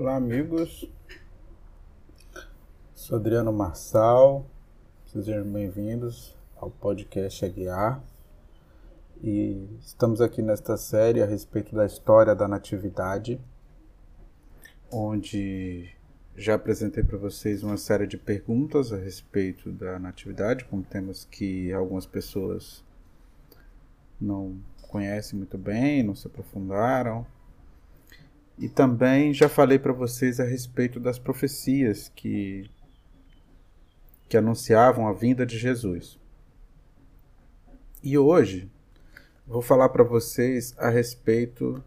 Olá, amigos. Sou Adriano Marçal. Sejam bem-vindos ao podcast Aguiar. E estamos aqui nesta série a respeito da história da Natividade, onde já apresentei para vocês uma série de perguntas a respeito da Natividade, com temas que algumas pessoas não conhecem muito bem, não se aprofundaram e também já falei para vocês a respeito das profecias que, que anunciavam a vinda de Jesus. E hoje vou falar para vocês a respeito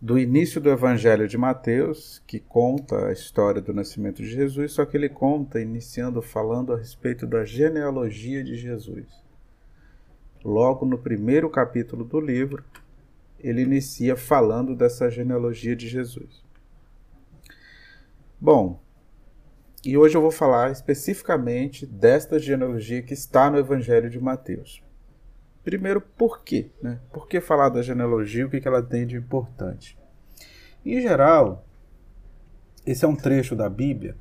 do início do Evangelho de Mateus, que conta a história do nascimento de Jesus, só que ele conta iniciando falando a respeito da genealogia de Jesus. Logo no primeiro capítulo do livro, ele inicia falando dessa genealogia de Jesus. Bom, e hoje eu vou falar especificamente desta genealogia que está no Evangelho de Mateus. Primeiro, por quê? Né? Por que falar da genealogia? O que ela tem de importante? Em geral, esse é um trecho da Bíblia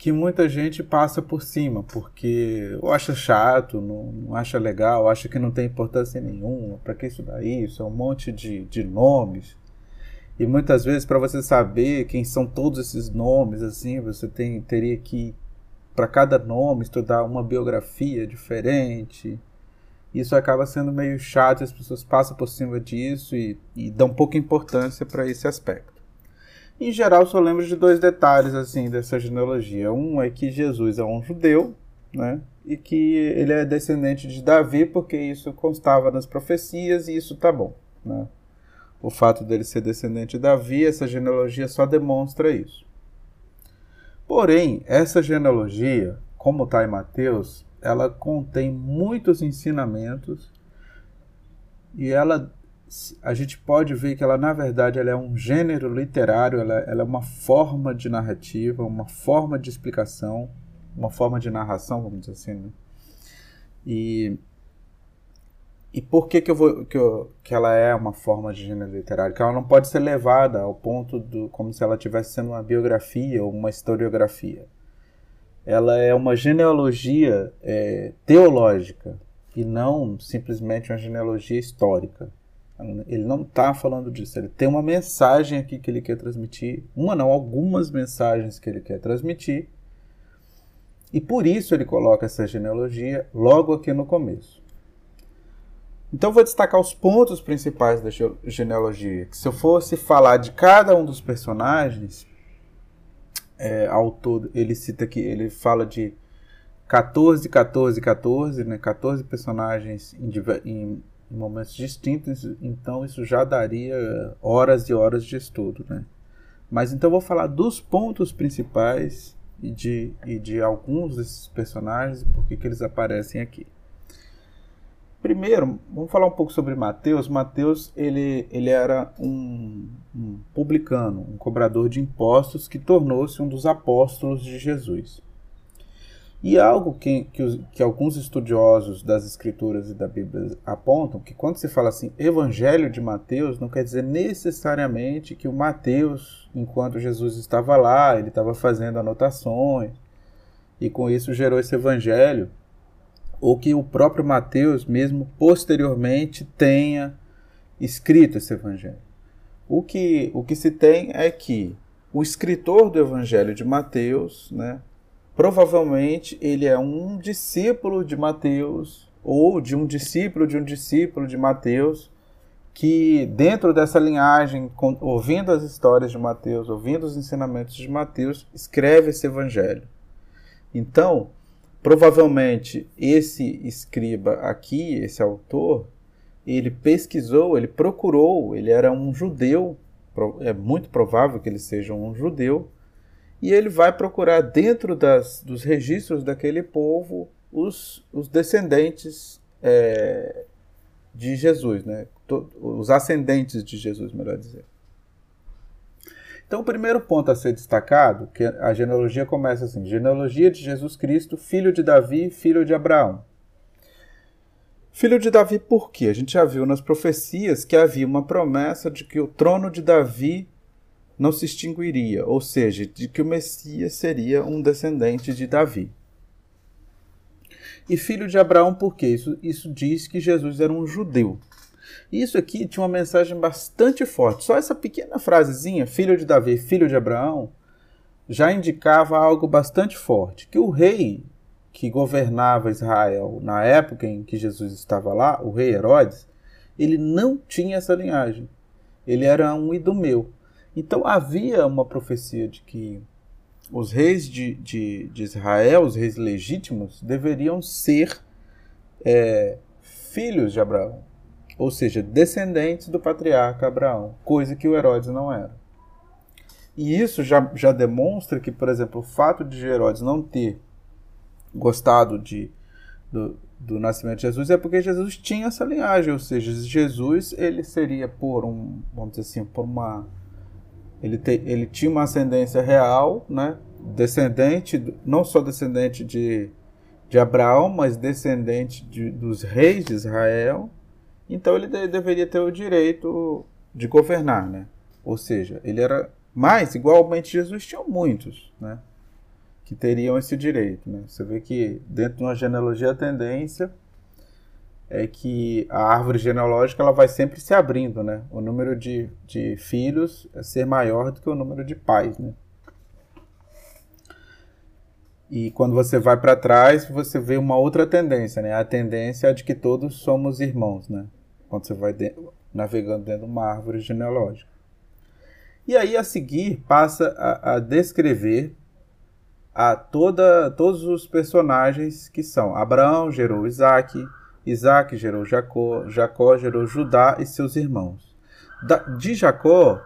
que muita gente passa por cima, porque ou acha chato, não, não acha legal, acha que não tem importância nenhuma, para que estudar isso? É um monte de, de nomes. E muitas vezes, para você saber quem são todos esses nomes, assim, você tem, teria que, para cada nome, estudar uma biografia diferente. Isso acaba sendo meio chato, as pessoas passam por cima disso e, e dão pouca importância para esse aspecto. Em geral, só lembro de dois detalhes assim dessa genealogia. Um é que Jesus é um judeu, né? E que ele é descendente de Davi, porque isso constava nas profecias e isso tá bom, né? O fato dele ser descendente de Davi, essa genealogia só demonstra isso. Porém, essa genealogia, como está em Mateus, ela contém muitos ensinamentos e ela a gente pode ver que ela, na verdade, ela é um gênero literário, ela, ela é uma forma de narrativa, uma forma de explicação, uma forma de narração, vamos dizer assim. Né? E, e por que, que, eu vou, que, eu, que ela é uma forma de gênero literário? Que ela não pode ser levada ao ponto do como se ela estivesse sendo uma biografia ou uma historiografia. Ela é uma genealogia é, teológica e não simplesmente uma genealogia histórica. Ele não está falando disso. Ele tem uma mensagem aqui que ele quer transmitir. Uma não, algumas mensagens que ele quer transmitir. E por isso ele coloca essa genealogia logo aqui no começo. Então vou destacar os pontos principais da genealogia. Que se eu fosse falar de cada um dos personagens, é, ao todo, ele cita aqui, ele fala de 14, 14, 14, né? 14 personagens em, em em momentos distintos, então isso já daria horas e horas de estudo, né? Mas então vou falar dos pontos principais e de, e de alguns desses personagens e por que eles aparecem aqui. Primeiro, vamos falar um pouco sobre Mateus. Mateus ele, ele era um, um publicano, um cobrador de impostos que tornou-se um dos apóstolos de Jesus. E algo que, que, que, alguns estudiosos das Escrituras e da Bíblia apontam, que quando se fala assim, Evangelho de Mateus, não quer dizer necessariamente que o Mateus, enquanto Jesus estava lá, ele estava fazendo anotações, e com isso gerou esse Evangelho, ou que o próprio Mateus, mesmo posteriormente, tenha escrito esse Evangelho. O que, o que se tem é que o escritor do Evangelho de Mateus, né, Provavelmente ele é um discípulo de Mateus ou de um discípulo de um discípulo de Mateus que dentro dessa linhagem, ouvindo as histórias de Mateus, ouvindo os ensinamentos de Mateus, escreve esse evangelho. Então, provavelmente esse escriba aqui, esse autor, ele pesquisou, ele procurou, ele era um judeu, é muito provável que ele seja um judeu, e ele vai procurar dentro das, dos registros daquele povo os, os descendentes é, de Jesus, né? os ascendentes de Jesus, melhor dizer. Então, o primeiro ponto a ser destacado, que a genealogia começa assim: genealogia de Jesus Cristo, filho de Davi, filho de Abraão. Filho de Davi por quê? A gente já viu nas profecias que havia uma promessa de que o trono de Davi não se extinguiria, ou seja, de que o Messias seria um descendente de Davi. E filho de Abraão, por quê? Isso, isso diz que Jesus era um judeu. Isso aqui tinha uma mensagem bastante forte. Só essa pequena frasezinha, filho de Davi, filho de Abraão, já indicava algo bastante forte, que o rei que governava Israel na época em que Jesus estava lá, o rei Herodes, ele não tinha essa linhagem. Ele era um idumeu. Então havia uma profecia de que os reis de, de, de Israel, os reis legítimos, deveriam ser é, filhos de Abraão, ou seja, descendentes do patriarca Abraão, coisa que o Herodes não era. E isso já, já demonstra que, por exemplo, o fato de Herodes não ter gostado de, do, do nascimento de Jesus é porque Jesus tinha essa linhagem, ou seja, Jesus ele seria por um, vamos dizer assim, por uma ele, te, ele tinha uma ascendência real, né? descendente, não só descendente de, de Abraão, mas descendente de, dos reis de Israel. Então ele de, deveria ter o direito de governar, né? Ou seja, ele era mais, igualmente Jesus tinha muitos, né? Que teriam esse direito, né? Você vê que dentro de uma genealogia a tendência é que a árvore genealógica ela vai sempre se abrindo, né? O número de, de filhos é ser maior do que o número de pais, né? E quando você vai para trás, você vê uma outra tendência, né? A tendência é de que todos somos irmãos, né? Quando você vai navegando dentro de uma árvore genealógica. E aí, a seguir, passa a, a descrever a toda, todos os personagens que são Abraão gerou Isaac, Isaac gerou Jacó, Jacó gerou Judá e seus irmãos. Da, de Jacó,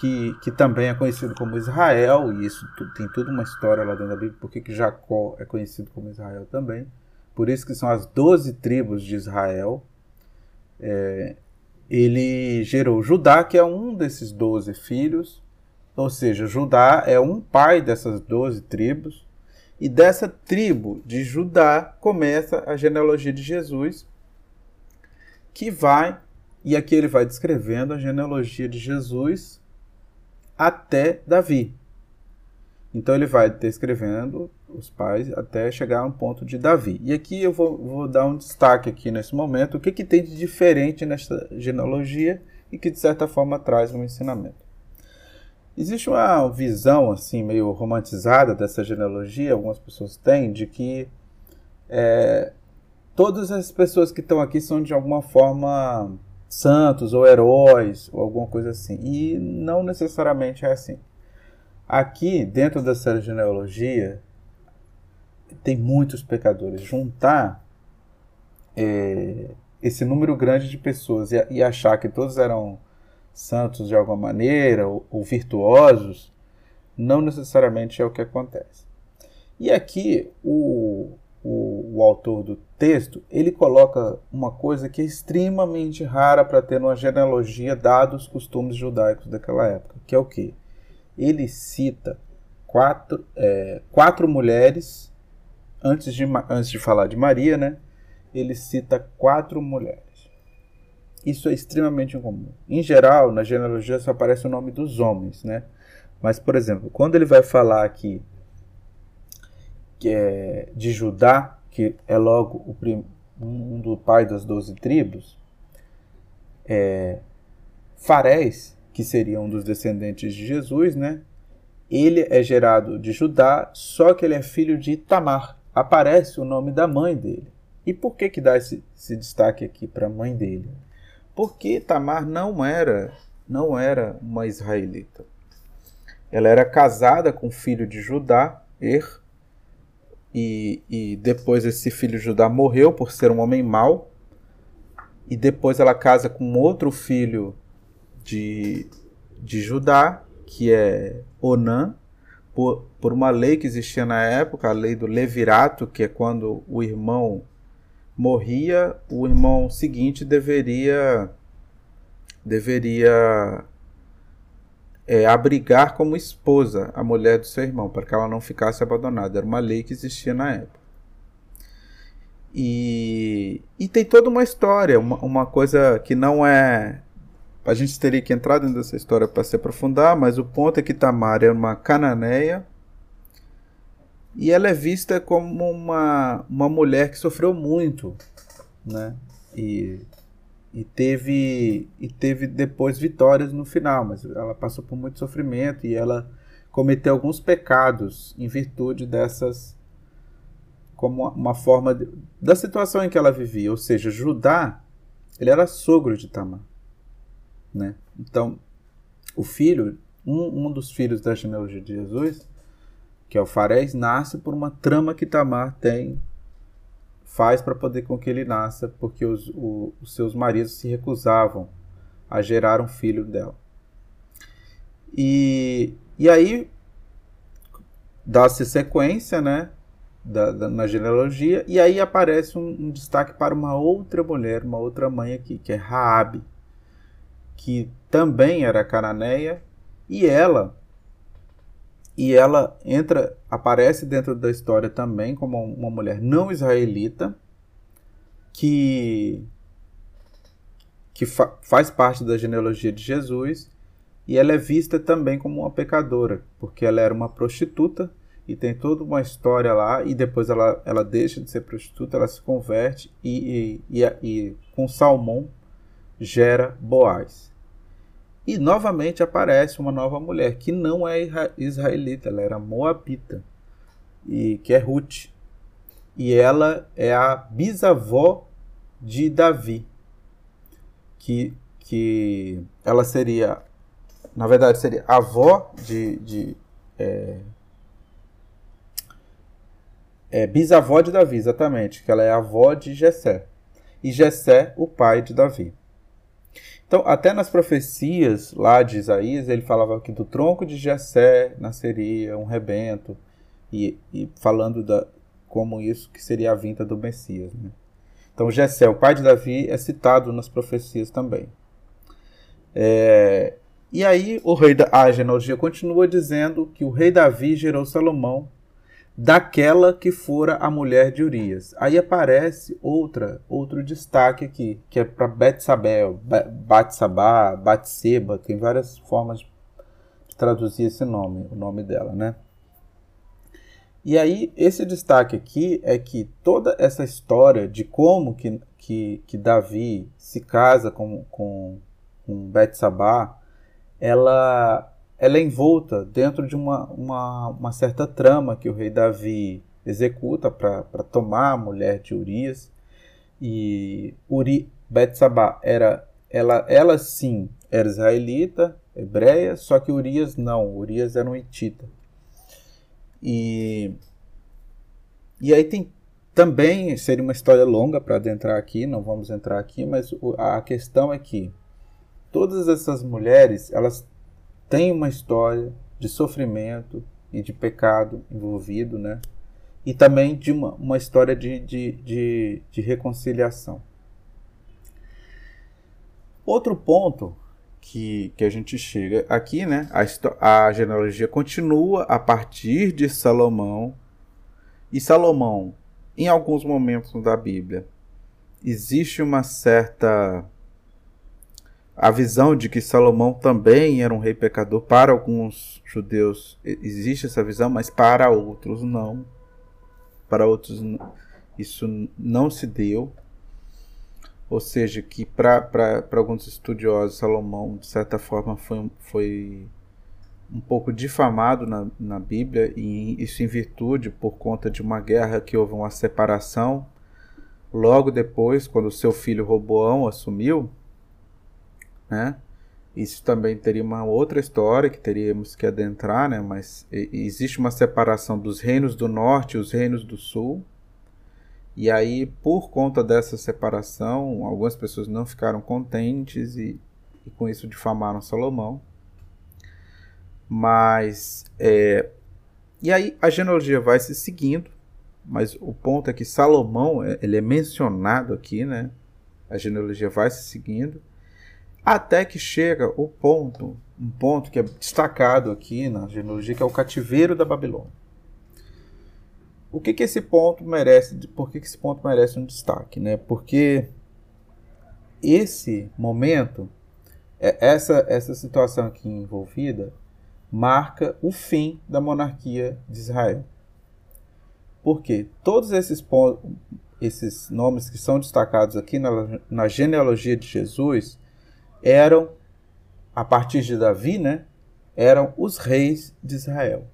que, que também é conhecido como Israel, e isso tem toda uma história lá dentro da Bíblia, porque que Jacó é conhecido como Israel também. Por isso que são as doze tribos de Israel. É, ele gerou Judá, que é um desses doze filhos, ou seja, Judá é um pai dessas doze tribos. E dessa tribo de Judá começa a genealogia de Jesus, que vai, e aqui ele vai descrevendo a genealogia de Jesus até Davi. Então ele vai descrevendo os pais até chegar a um ponto de Davi. E aqui eu vou, vou dar um destaque aqui nesse momento, o que, que tem de diferente nesta genealogia e que de certa forma traz um ensinamento. Existe uma visão assim meio romantizada dessa genealogia, algumas pessoas têm, de que é, todas as pessoas que estão aqui são de alguma forma santos ou heróis ou alguma coisa assim. E não necessariamente é assim. Aqui, dentro dessa genealogia, tem muitos pecadores. Juntar é, esse número grande de pessoas e, e achar que todos eram santos de alguma maneira ou, ou virtuosos, não necessariamente é o que acontece. E aqui o, o, o, autor do texto ele coloca uma coisa que é extremamente rara para ter numa genealogia dados os costumes judaicos daquela época, que é o que? Ele cita quatro, é, quatro mulheres antes de, antes de falar de Maria, né? Ele cita quatro mulheres. Isso é extremamente incomum. Em geral, na genealogia só aparece o nome dos homens, né? Mas, por exemplo, quando ele vai falar aqui que é de Judá, que é logo o um do pai das doze tribos, é, Farés, que seria um dos descendentes de Jesus, né? Ele é gerado de Judá, só que ele é filho de Tamar. Aparece o nome da mãe dele. E por que que dá esse, esse destaque aqui para a mãe dele? Porque Tamar não era, não era uma israelita. Ela era casada com o filho de Judá, Er, e, e depois esse filho de Judá morreu por ser um homem mau, e depois ela casa com outro filho de, de Judá, que é Onã, por, por uma lei que existia na época, a lei do levirato, que é quando o irmão morria, o irmão seguinte deveria deveria é, abrigar como esposa a mulher do seu irmão, para que ela não ficasse abandonada. Era uma lei que existia na época. E, e tem toda uma história, uma, uma coisa que não é a gente teria que entrar dentro dessa história para se aprofundar, mas o ponto é que Tamar é uma cananeia e ela é vista como uma, uma mulher que sofreu muito, né? E, e teve e teve depois vitórias no final, mas ela passou por muito sofrimento e ela cometeu alguns pecados em virtude dessas como uma forma de, da situação em que ela vivia, ou seja, Judá, ele era sogro de Tamar, né? Então, o filho, um, um dos filhos da genealogia de Jesus, que é o Farés, nasce por uma trama que Tamar tem faz para poder com que ele nasça, porque os, o, os seus maridos se recusavam a gerar um filho dela. E, e aí dá-se sequência, né, da, da, na genealogia, e aí aparece um, um, destaque para uma outra mulher, uma outra mãe aqui, que é Raabe, que também era cananeia, e ela e ela entra, aparece dentro da história também como uma mulher não israelita que que fa faz parte da genealogia de Jesus e ela é vista também como uma pecadora, porque ela era uma prostituta e tem toda uma história lá e depois ela, ela deixa de ser prostituta, ela se converte e, e, e, e com Salmão gera Boaz. E novamente aparece uma nova mulher, que não é israelita, ela era moabita, e que é Ruth. E ela é a bisavó de Davi, que, que ela seria, na verdade, seria avó de, de é, é, bisavó de Davi, exatamente, que ela é avó de Jessé. E Jessé, o pai de Davi. Então, até nas profecias lá de Isaías, ele falava que do tronco de Jessé nasceria um rebento, e, e falando da, como isso que seria a vinda do Messias. Né? Então, Jessé, o pai de Davi, é citado nas profecias também. É, e aí, o rei da, a genealogia continua dizendo que o rei Davi gerou Salomão daquela que fora a mulher de Urias. Aí aparece outra, outro destaque aqui, que é para Betsabel, Batsabá, Batseba, tem várias formas de traduzir esse nome, o nome dela, né? E aí, esse destaque aqui é que toda essa história de como que, que, que Davi se casa com, com, com Betsabá, ela ela é envolta dentro de uma, uma, uma certa trama que o rei Davi executa para tomar a mulher de Urias. E Uri, Betsabá era ela, ela sim era israelita, hebreia, só que Urias não, Urias era um hitita. E, e aí tem também, seria uma história longa para adentrar aqui, não vamos entrar aqui, mas a questão é que todas essas mulheres, elas tem uma história de sofrimento e de pecado envolvido, né? E também de uma, uma história de, de, de, de reconciliação. Outro ponto que, que a gente chega aqui, né? A, a genealogia continua a partir de Salomão. E Salomão, em alguns momentos da Bíblia, existe uma certa a visão de que Salomão também era um rei pecador para alguns judeus existe essa visão, mas para outros não. Para outros isso não se deu. Ou seja, que para alguns estudiosos, Salomão, de certa forma, foi, foi um pouco difamado na, na Bíblia, e isso em virtude, por conta de uma guerra que houve uma separação. Logo depois, quando seu filho Roboão assumiu, né? Isso também teria uma outra história que teríamos que adentrar, né? Mas existe uma separação dos reinos do norte e os reinos do sul. E aí, por conta dessa separação, algumas pessoas não ficaram contentes e, e com isso difamaram Salomão. Mas, é, e aí a genealogia vai se seguindo, mas o ponto é que Salomão, é, ele é mencionado aqui, né? A genealogia vai se seguindo. Até que chega o ponto, um ponto que é destacado aqui na genealogia, que é o cativeiro da Babilônia. O que, que esse ponto merece? Por que, que esse ponto merece um destaque? Né? Porque esse momento é, essa, essa situação aqui envolvida marca o fim da monarquia de Israel. Porque todos esses, esses nomes que são destacados aqui na, na genealogia de Jesus eram, a partir de Davi, né, eram os reis de Israel.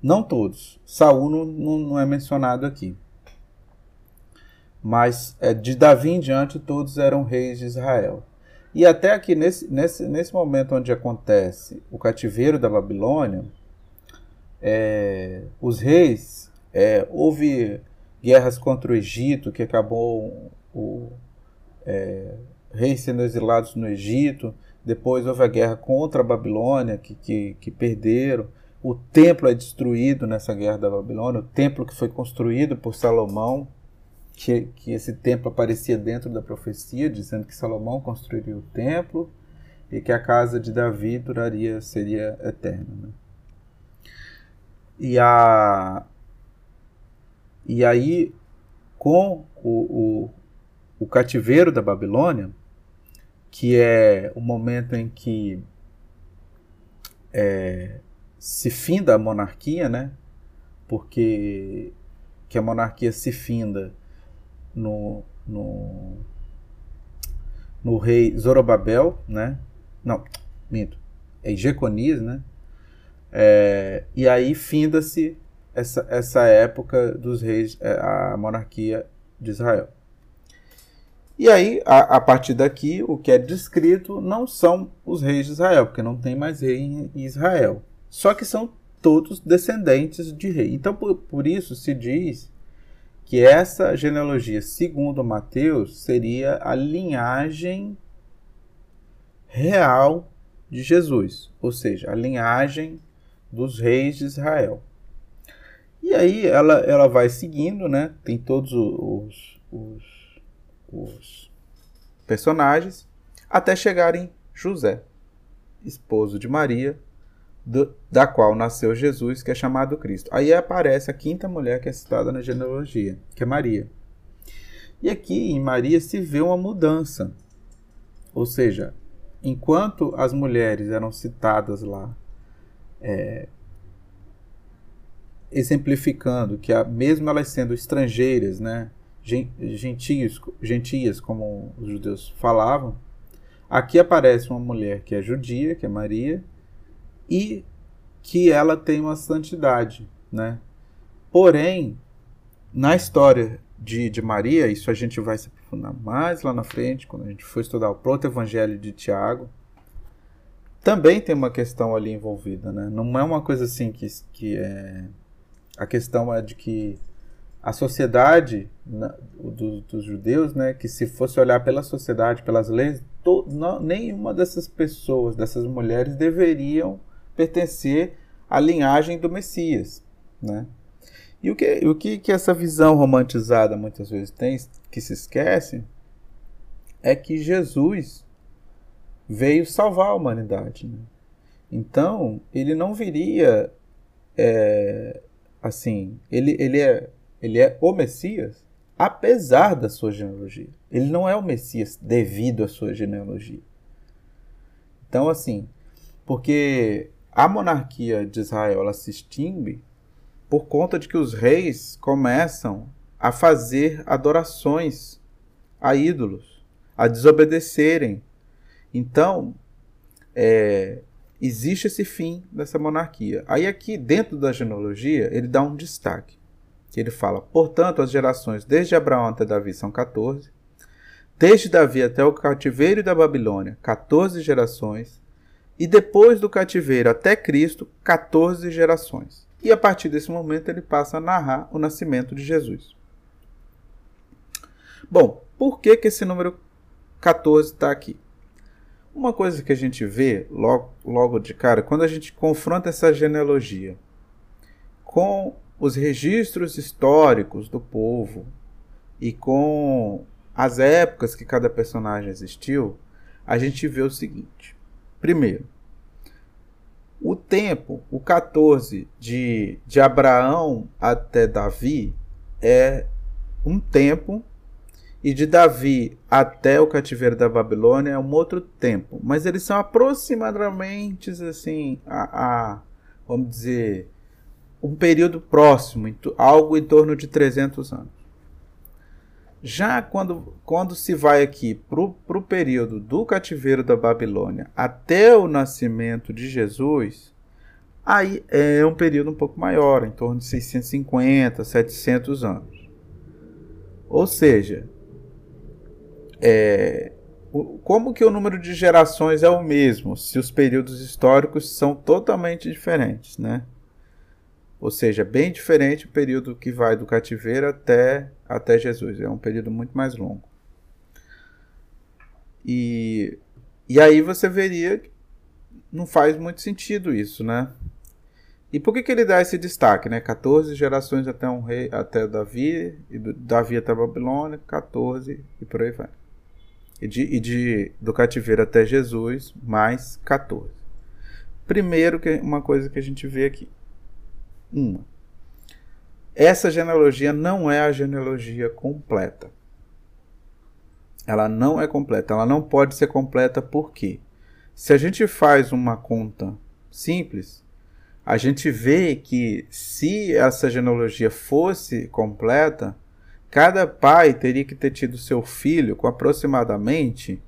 Não todos. Saul não, não, é mencionado aqui. Mas é, de Davi em diante, todos eram reis de Israel. E até aqui, nesse, nesse, nesse momento onde acontece o cativeiro da Babilônia, é, os reis, é, houve guerras contra o Egito, que acabou o é, reis sendo exilados no Egito, depois houve a guerra contra a Babilônia, que, que, que perderam. O templo é destruído nessa guerra da Babilônia, o templo que foi construído por Salomão, que, que esse templo aparecia dentro da profecia, dizendo que Salomão construiria o templo e que a casa de Davi duraria, seria eterna. Né? E, a, e aí, com o, o, o cativeiro da Babilônia, que é o momento em que é, se finda a monarquia, né? Porque que a monarquia se finda no, no, no rei Zorobabel, né? Não, minto. É Jeconias, né? É, e aí finda-se essa, essa época dos reis, é, a monarquia de Israel. E aí, a, a, partir daqui, o que é descrito não são os reis de Israel, porque não tem mais rei em Israel. Só que são todos descendentes de rei. Então, por, por isso se diz que essa genealogia, segundo Mateus, seria a linhagem real de Jesus, ou seja, a linhagem dos reis de Israel. E aí ela, ela vai seguindo, né? Tem todos os, os os personagens até chegarem José, esposo de Maria, do, da qual nasceu Jesus, que é chamado Cristo. Aí aparece a quinta mulher que é citada na genealogia, que é Maria. E aqui em Maria se vê uma mudança. Ou seja, enquanto as mulheres eram citadas lá, é, exemplificando que a, mesmo elas sendo estrangeiras, né, gentios, gentias, como os judeus falavam, aqui aparece uma mulher que é judia, que é Maria, e que ela tem uma santidade, né? Porém, na história de, de Maria, isso a gente vai se aprofundar mais lá na frente, quando a gente for estudar o proto-evangelho de Tiago, também tem uma questão ali envolvida, né? Não é uma coisa assim que, que é... A questão é de que a sociedade na, do, dos judeus, né, que se fosse olhar pela sociedade, pelas leis, to, não, nenhuma dessas pessoas, dessas mulheres, deveriam pertencer à linhagem do Messias, né? E o que, o que, que essa visão romantizada muitas vezes tem, que se esquece, é que Jesus veio salvar a humanidade. Né? Então, ele não viria é, assim, ele, ele é ele é o Messias apesar da sua genealogia. Ele não é o Messias devido à sua genealogia. Então, assim, porque a monarquia de Israel ela se extingue por conta de que os reis começam a fazer adorações a ídolos, a desobedecerem. Então, é, existe esse fim dessa monarquia. Aí aqui, dentro da genealogia, ele dá um destaque que ele fala: Portanto, as gerações desde Abraão até Davi são 14, desde Davi até o cativeiro da Babilônia, 14 gerações, e depois do cativeiro até Cristo, 14 gerações. E a partir desse momento ele passa a narrar o nascimento de Jesus. Bom, por que, que esse número 14 está aqui? Uma coisa que a gente vê logo, logo de cara, quando a gente confronta essa genealogia com os registros históricos do povo e com as épocas que cada personagem existiu, a gente vê o seguinte. Primeiro, o tempo, o 14 de, de Abraão até Davi, é um tempo e de Davi até o cativeiro da Babilônia é um outro tempo, mas eles são aproximadamente assim, a, a vamos dizer, um período próximo, algo em torno de 300 anos. Já quando, quando se vai aqui para o período do cativeiro da Babilônia até o nascimento de Jesus, aí é um período um pouco maior, em torno de 650, 700 anos. Ou seja, é, como que o número de gerações é o mesmo se os períodos históricos são totalmente diferentes, né? Ou seja, bem diferente o período que vai do cativeiro até, até Jesus. É um período muito mais longo. E, e aí você veria que não faz muito sentido isso, né? E por que, que ele dá esse destaque, né? 14 gerações até um rei, até Davi, e do, Davi até Babilônia, 14 e por aí vai. E, de, e de, do cativeiro até Jesus, mais 14. Primeiro, que uma coisa que a gente vê aqui. Uma. Essa genealogia não é a genealogia completa. Ela não é completa. Ela não pode ser completa porque se a gente faz uma conta simples, a gente vê que se essa genealogia fosse completa, cada pai teria que ter tido seu filho com aproximadamente.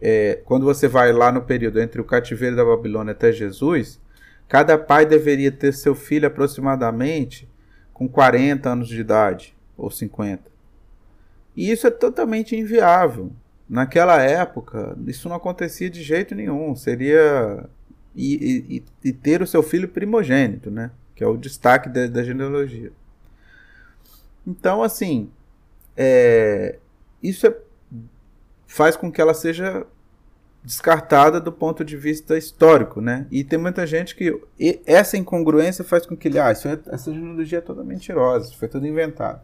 É, quando você vai lá no período entre o cativeiro da Babilônia até Jesus, Cada pai deveria ter seu filho aproximadamente com 40 anos de idade, ou 50. E isso é totalmente inviável. Naquela época, isso não acontecia de jeito nenhum. Seria. E, e, e ter o seu filho primogênito, né? Que é o destaque da, da genealogia. Então, assim. É, isso é, faz com que ela seja descartada do ponto de vista histórico, né? E tem muita gente que essa incongruência faz com que ele, ah, isso é, essa genealogia é toda mentirosa, foi tudo inventado.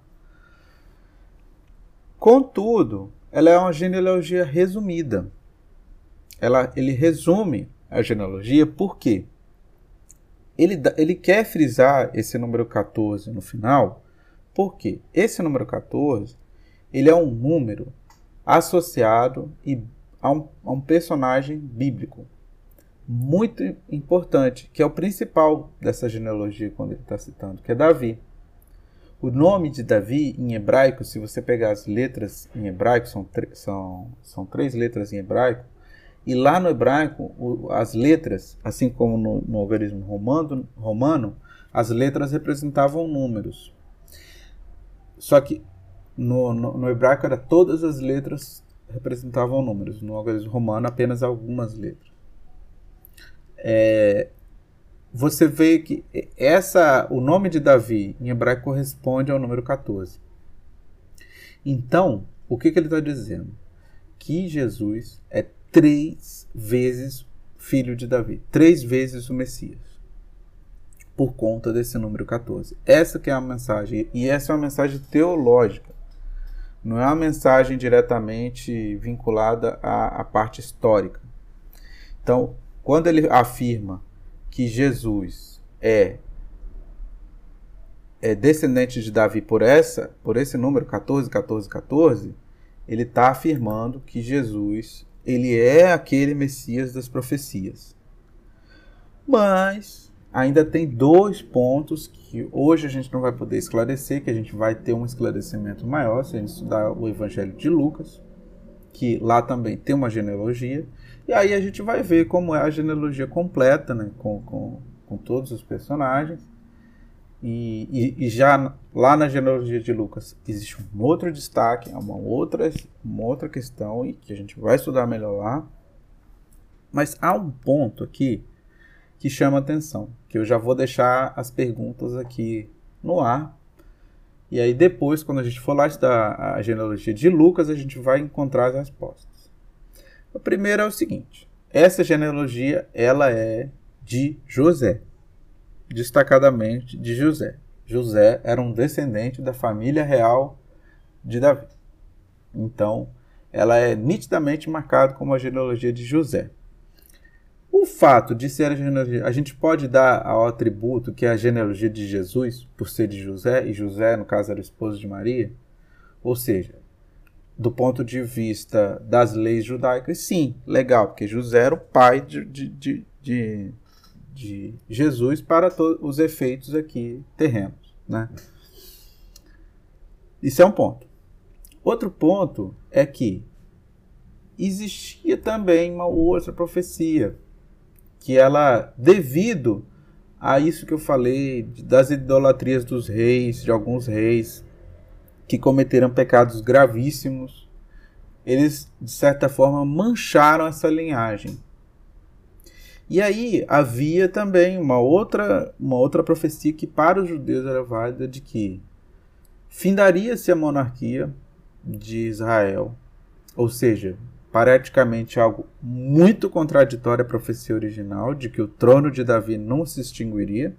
Contudo, ela é uma genealogia resumida. Ela, ele resume a genealogia porque ele, ele quer frisar esse número 14 no final, porque esse número 14 ele é um número associado e a um, a um personagem bíblico muito importante, que é o principal dessa genealogia quando ele está citando, que é Davi. O nome de Davi em hebraico, se você pegar as letras em hebraico, são, são, são três letras em hebraico, e lá no hebraico, o, as letras, assim como no, no algarismo romano, romano, as letras representavam números. Só que no, no, no hebraico era todas as letras representavam números. No algarismo romano, apenas algumas letras. É, você vê que essa, o nome de Davi em hebraico corresponde ao número 14. Então, o que, que ele está dizendo? Que Jesus é três vezes filho de Davi, três vezes o Messias, por conta desse número 14. Essa que é a mensagem, e essa é uma mensagem teológica. Não é uma mensagem diretamente vinculada à, à parte histórica. Então, quando ele afirma que Jesus é é descendente de Davi por essa, por esse número 14, 14, 14, ele está afirmando que Jesus ele é aquele Messias das profecias. Mas ainda tem dois pontos que hoje a gente não vai poder esclarecer, que a gente vai ter um esclarecimento maior se a gente estudar o Evangelho de Lucas, que lá também tem uma genealogia, e aí a gente vai ver como é a genealogia completa, né, com, com, com todos os personagens. E, e, e, já lá na genealogia de Lucas existe um outro destaque, uma outra, uma outra questão e que a gente vai estudar melhor lá. Mas há um ponto aqui que chama atenção, que eu já vou deixar as perguntas aqui no ar. E aí depois, quando a gente for lá estudar a genealogia de Lucas, a gente vai encontrar as respostas. A primeira é o seguinte: essa genealogia ela é de José, destacadamente de José. José era um descendente da família real de Davi. Então, ela é nitidamente marcada como a genealogia de José. O fato de ser a genealogia, a gente pode dar ao atributo que é a genealogia de Jesus, por ser de José, e José, no caso, era o esposo de Maria. Ou seja, do ponto de vista das leis judaicas, sim, legal, porque José era o pai de, de, de, de, de Jesus para os efeitos aqui terrenos. Né? Isso é um ponto. Outro ponto é que existia também uma outra profecia, que ela, devido a isso que eu falei, das idolatrias dos reis, de alguns reis, que cometeram pecados gravíssimos, eles, de certa forma, mancharam essa linhagem. E aí havia também uma outra, uma outra profecia que para os judeus era válida de que findaria-se a monarquia de Israel, ou seja, praticamente algo muito contraditório à profecia original de que o trono de Davi não se extinguiria.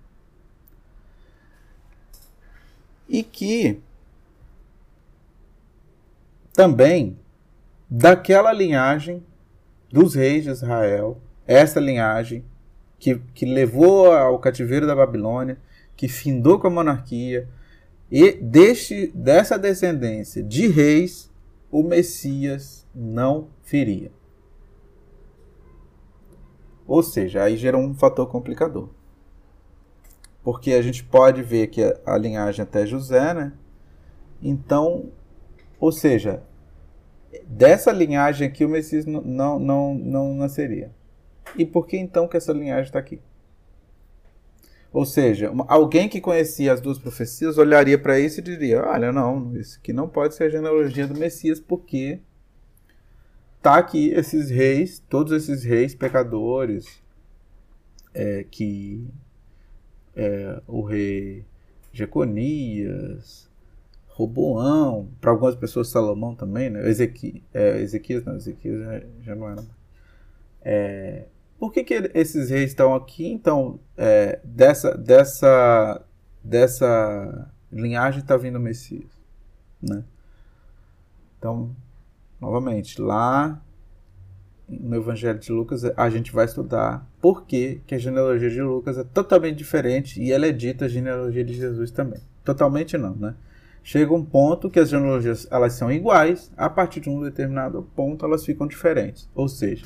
E que também daquela linhagem dos reis de Israel, essa linhagem que, que levou ao cativeiro da Babilônia, que findou com a monarquia, e deste, dessa descendência de reis, o Messias não viria. Ou seja, aí gerou um fator complicador. Porque a gente pode ver que a, linhagem até José, né? Então, ou seja, dessa linhagem aqui o Messias não, não, não, não nasceria. E por que então que essa linhagem está aqui? Ou seja, alguém que conhecia as duas profecias olharia para isso e diria: olha, não, isso aqui não pode ser a genealogia do Messias, porque tá aqui esses reis, todos esses reis pecadores, é, que é, o rei Jeconias, Roboão, para algumas pessoas Salomão também, né? Ezequias, é, Ezequias não, Ezequias já, já não era. É, por que, que esses reis estão aqui? Então, é, dessa, dessa, dessa linhagem está vindo o Messias, né? Então, novamente, lá no Evangelho de Lucas a gente vai estudar por que, que a genealogia de Lucas é totalmente diferente e ela é dita a genealogia de Jesus também. Totalmente não, né? chega um ponto que as genealogias elas são iguais, a partir de um determinado ponto elas ficam diferentes. Ou seja,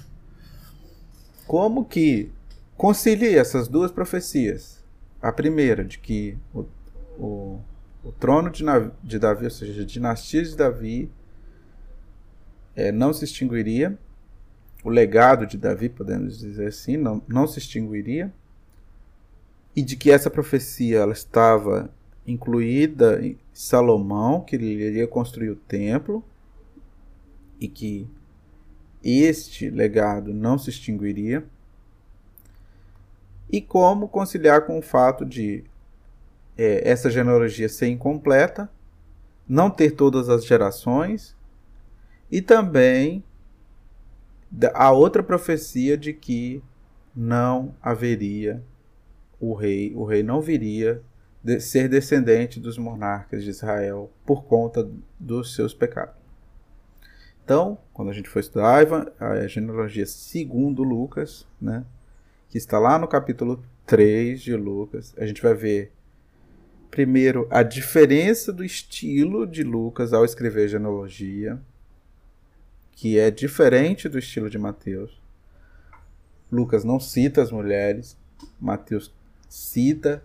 como que concilia essas duas profecias? A primeira, de que o, o, o trono de, de, Davi, ou seja, a dinastia de Davi, é, não se extinguiria, o legado de Davi, podemos dizer assim, não, não se extinguiria, e de que essa profecia ela estava incluída Salomão, que ele iria construir o templo e que este legado não se extinguiria. E como conciliar com o fato de é, essa genealogia ser incompleta, não ter todas as gerações e também a outra profecia de que não haveria o rei, o rei não viria de ser descendente dos monarcas de Israel por conta dos seus pecados. Então, quando a gente for estudar a genealogia segundo Lucas, né, que está lá no capítulo 3 de Lucas, a gente vai ver primeiro a diferença do estilo de Lucas ao escrever genealogia, que é diferente do estilo de Mateus. Lucas não cita as mulheres, Mateus cita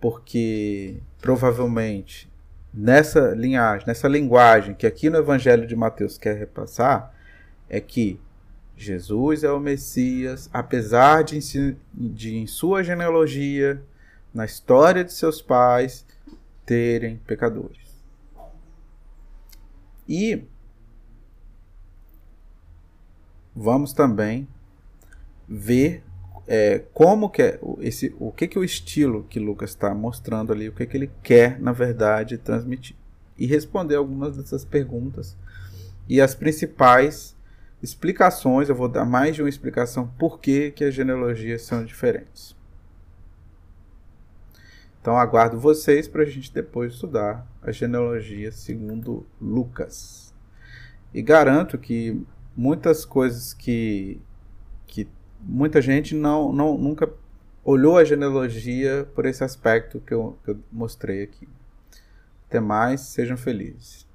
porque provavelmente nessa linhagem, nessa linguagem que aqui no Evangelho de Mateus quer repassar, é que Jesus é o Messias, apesar de, de em sua genealogia, na história de seus pais, terem pecadores. E vamos também ver é, como que é esse, o que que o estilo que Lucas está mostrando ali, o que que ele quer na verdade transmitir e responder algumas dessas perguntas e as principais explicações. Eu vou dar mais de uma explicação por que que as genealogias são diferentes. Então aguardo vocês para a gente depois estudar a genealogia segundo Lucas. E garanto que muitas coisas que, que muita gente não, não nunca olhou a genealogia por esse aspecto que eu, que eu mostrei aqui. Até mais, sejam felizes.